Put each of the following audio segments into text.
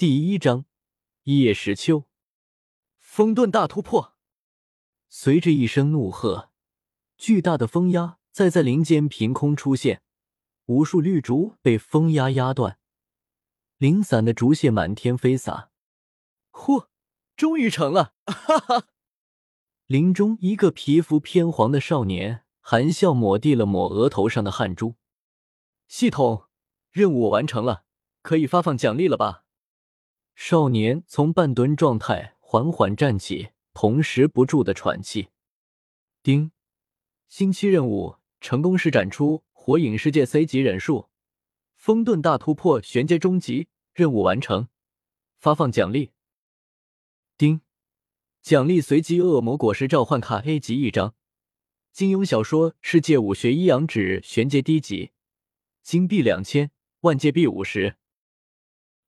第一章，叶时秋，风遁大突破。随着一声怒喝，巨大的风压在在林间凭空出现，无数绿竹被风压压断，零散的竹屑满天飞洒。嚯，终于成了！哈哈。林中一个皮肤偏黄的少年含笑抹地了抹额头上的汗珠。系统任务我完成了，可以发放奖励了吧？少年从半蹲状态缓缓站起，同时不住的喘气。丁，星期任务成功施展出火影世界 C 级忍术，风遁大突破玄阶终极任务完成，发放奖励。丁，奖励随机恶魔果实召唤卡 A 级一张，金庸小说世界武学一阳指玄阶低级，金币两千，万界币五十。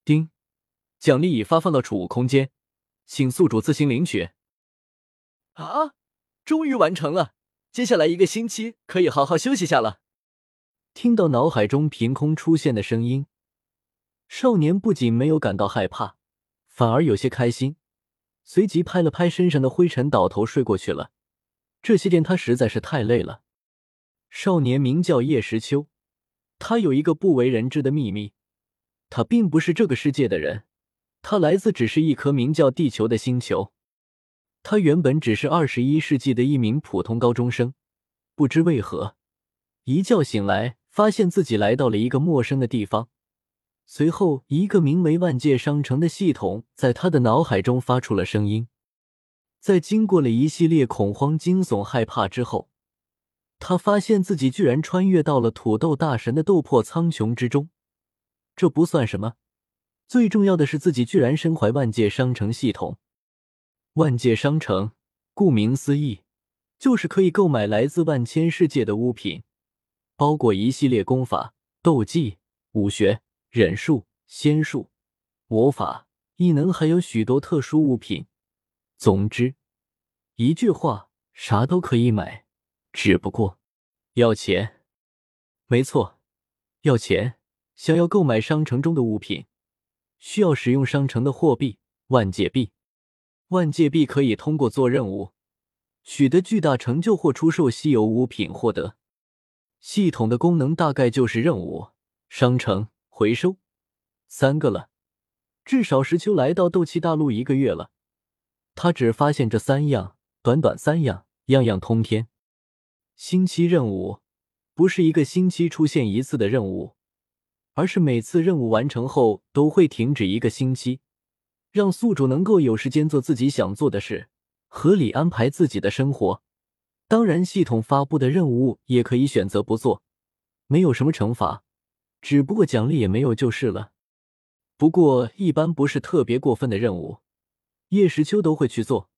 丁。奖励已发放到储物空间，请宿主自行领取。啊，终于完成了！接下来一个星期可以好好休息下了。听到脑海中凭空出现的声音，少年不仅没有感到害怕，反而有些开心，随即拍了拍身上的灰尘，倒头睡过去了。这些天他实在是太累了。少年名叫叶时秋，他有一个不为人知的秘密，他并不是这个世界的人。他来自只是一颗名叫地球的星球。他原本只是二十一世纪的一名普通高中生，不知为何，一觉醒来，发现自己来到了一个陌生的地方。随后，一个名为“万界商城”的系统在他的脑海中发出了声音。在经过了一系列恐慌、惊悚、害怕之后，他发现自己居然穿越到了土豆大神的斗破苍穹之中。这不算什么。最重要的是，自己居然身怀万界商城系统。万界商城，顾名思义，就是可以购买来自万千世界的物品，包括一系列功法、斗技、武学、忍术、仙术、魔法、异能，还有许多特殊物品。总之，一句话，啥都可以买，只不过要钱。没错，要钱。想要购买商城中的物品。需要使用商城的货币万界币，万界币可以通过做任务取得巨大成就或出售稀有物品获得。系统的功能大概就是任务、商城、回收三个了。至少石秋来到斗气大陆一个月了，他只发现这三样，短短三样，样样通天。星期任务不是一个星期出现一次的任务。而是每次任务完成后都会停止一个星期，让宿主能够有时间做自己想做的事，合理安排自己的生活。当然，系统发布的任务也可以选择不做，没有什么惩罚，只不过奖励也没有就是了。不过，一般不是特别过分的任务，叶时秋都会去做。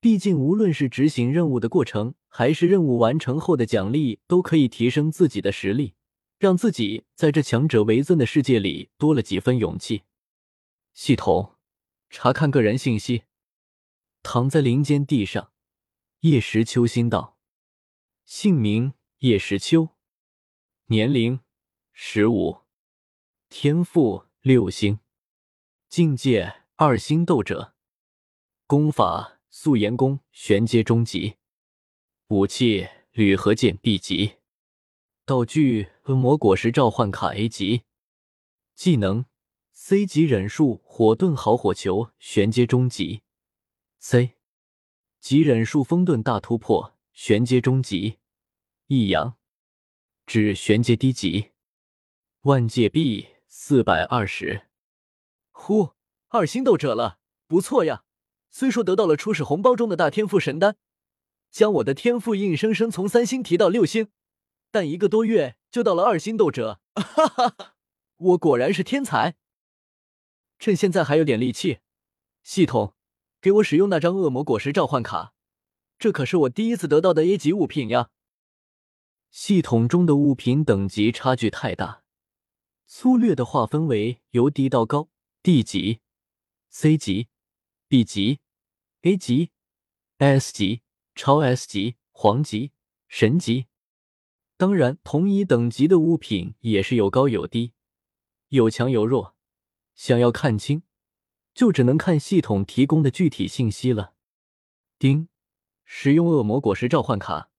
毕竟，无论是执行任务的过程，还是任务完成后的奖励，都可以提升自己的实力。让自己在这强者为尊的世界里多了几分勇气。系统查看个人信息。躺在林间地上，叶时秋心道：姓名叶时秋，年龄十五，天赋六星，境界二星斗者，功法素颜功玄阶中级，武器铝合剑 B 级。道具：恶魔果实召唤卡 A 级，技能：C 级忍术火遁好火球玄阶中级，C 级忍术风遁大突破玄阶中级，一阳至玄阶低级，万界币四百二十。呼，二星斗者了，不错呀！虽说得到了初始红包中的大天赋神丹，将我的天赋硬生生从三星提到六星。但一个多月就到了二星斗者，哈哈哈！我果然是天才。趁现在还有点力气，系统给我使用那张恶魔果实召唤卡，这可是我第一次得到的 A 级物品呀。系统中的物品等级差距太大，粗略的划分为由低到高：D 级、C 级、B 级、A 级、S 级、超 S 级、黄级、神级。当然，同一等级的物品也是有高有低，有强有弱。想要看清，就只能看系统提供的具体信息了。丁，使用恶魔果实召唤卡。